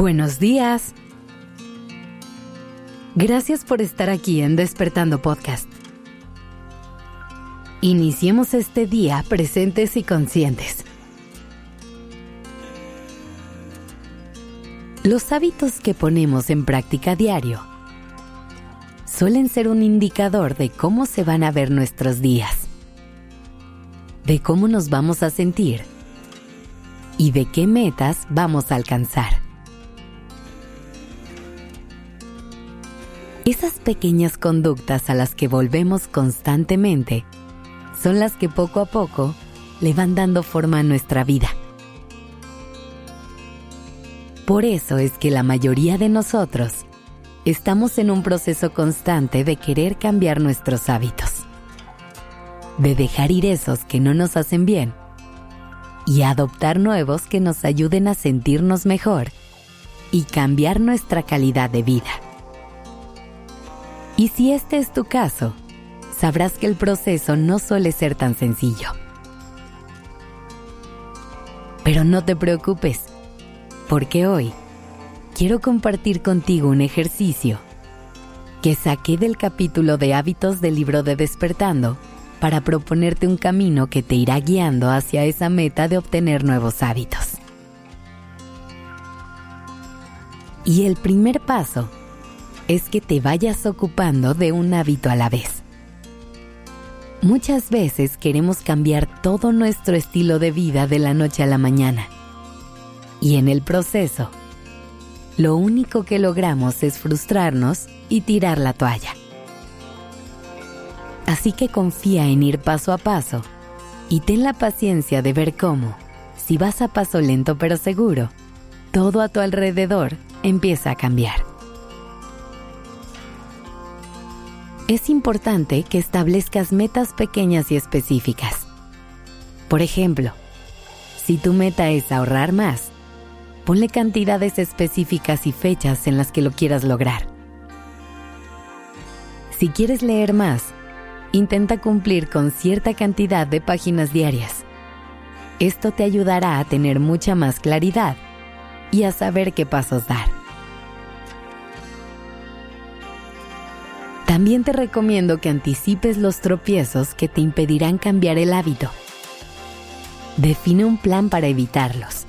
Buenos días. Gracias por estar aquí en Despertando Podcast. Iniciemos este día presentes y conscientes. Los hábitos que ponemos en práctica diario suelen ser un indicador de cómo se van a ver nuestros días, de cómo nos vamos a sentir y de qué metas vamos a alcanzar. Esas pequeñas conductas a las que volvemos constantemente son las que poco a poco le van dando forma a nuestra vida. Por eso es que la mayoría de nosotros estamos en un proceso constante de querer cambiar nuestros hábitos, de dejar ir esos que no nos hacen bien y adoptar nuevos que nos ayuden a sentirnos mejor y cambiar nuestra calidad de vida. Y si este es tu caso, sabrás que el proceso no suele ser tan sencillo. Pero no te preocupes, porque hoy quiero compartir contigo un ejercicio que saqué del capítulo de hábitos del libro de Despertando para proponerte un camino que te irá guiando hacia esa meta de obtener nuevos hábitos. Y el primer paso es que te vayas ocupando de un hábito a la vez. Muchas veces queremos cambiar todo nuestro estilo de vida de la noche a la mañana. Y en el proceso, lo único que logramos es frustrarnos y tirar la toalla. Así que confía en ir paso a paso y ten la paciencia de ver cómo, si vas a paso lento pero seguro, todo a tu alrededor empieza a cambiar. Es importante que establezcas metas pequeñas y específicas. Por ejemplo, si tu meta es ahorrar más, ponle cantidades específicas y fechas en las que lo quieras lograr. Si quieres leer más, intenta cumplir con cierta cantidad de páginas diarias. Esto te ayudará a tener mucha más claridad y a saber qué pasos dar. También te recomiendo que anticipes los tropiezos que te impedirán cambiar el hábito. Define un plan para evitarlos.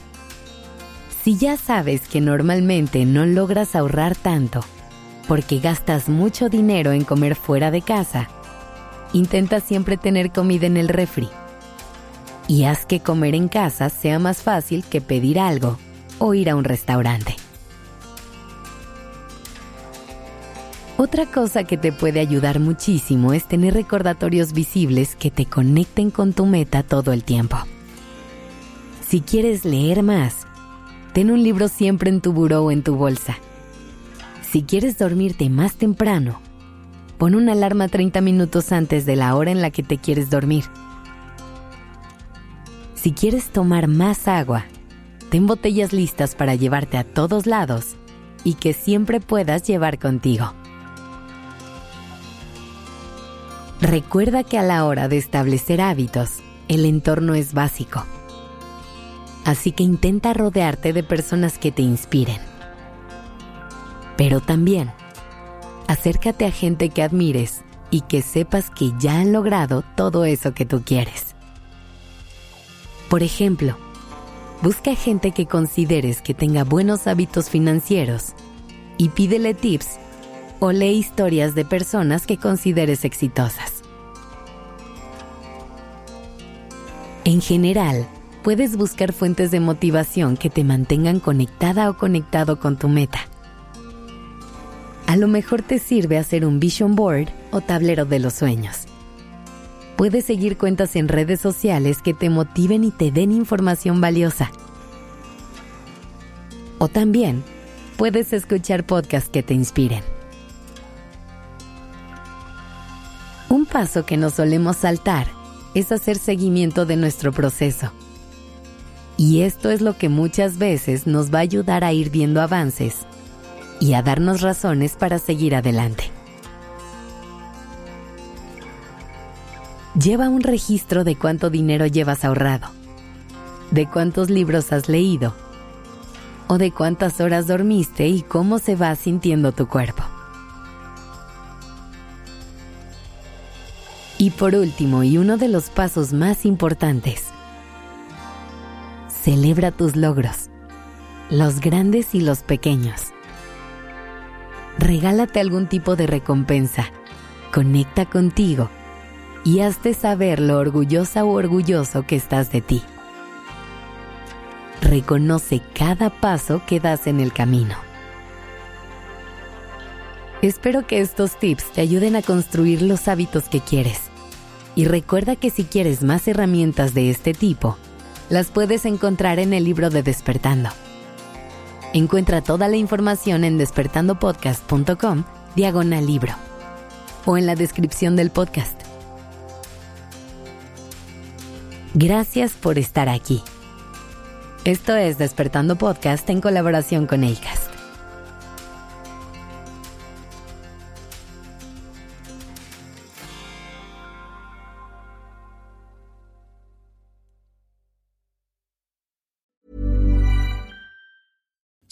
Si ya sabes que normalmente no logras ahorrar tanto porque gastas mucho dinero en comer fuera de casa, intenta siempre tener comida en el refri. Y haz que comer en casa sea más fácil que pedir algo o ir a un restaurante. Otra cosa que te puede ayudar muchísimo es tener recordatorios visibles que te conecten con tu meta todo el tiempo. Si quieres leer más, ten un libro siempre en tu buró o en tu bolsa. Si quieres dormirte más temprano, pon una alarma 30 minutos antes de la hora en la que te quieres dormir. Si quieres tomar más agua, ten botellas listas para llevarte a todos lados y que siempre puedas llevar contigo. Recuerda que a la hora de establecer hábitos, el entorno es básico. Así que intenta rodearte de personas que te inspiren. Pero también, acércate a gente que admires y que sepas que ya han logrado todo eso que tú quieres. Por ejemplo, busca gente que consideres que tenga buenos hábitos financieros y pídele tips o lee historias de personas que consideres exitosas. En general, puedes buscar fuentes de motivación que te mantengan conectada o conectado con tu meta. A lo mejor te sirve hacer un vision board o tablero de los sueños. Puedes seguir cuentas en redes sociales que te motiven y te den información valiosa. O también puedes escuchar podcasts que te inspiren. Un paso que no solemos saltar es hacer seguimiento de nuestro proceso. Y esto es lo que muchas veces nos va a ayudar a ir viendo avances y a darnos razones para seguir adelante. Lleva un registro de cuánto dinero llevas ahorrado, de cuántos libros has leído o de cuántas horas dormiste y cómo se va sintiendo tu cuerpo. Y por último, y uno de los pasos más importantes, celebra tus logros, los grandes y los pequeños. Regálate algún tipo de recompensa, conecta contigo y hazte saber lo orgullosa o orgulloso que estás de ti reconoce cada paso que das en el camino. Espero que estos tips te ayuden a construir los hábitos que quieres. Y recuerda que si quieres más herramientas de este tipo, las puedes encontrar en el libro de Despertando. Encuentra toda la información en despertandopodcast.com diagonal libro o en la descripción del podcast. Gracias por estar aquí. Esto es Despertando Podcast en colaboración con ACAST.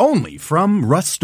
Only from Rust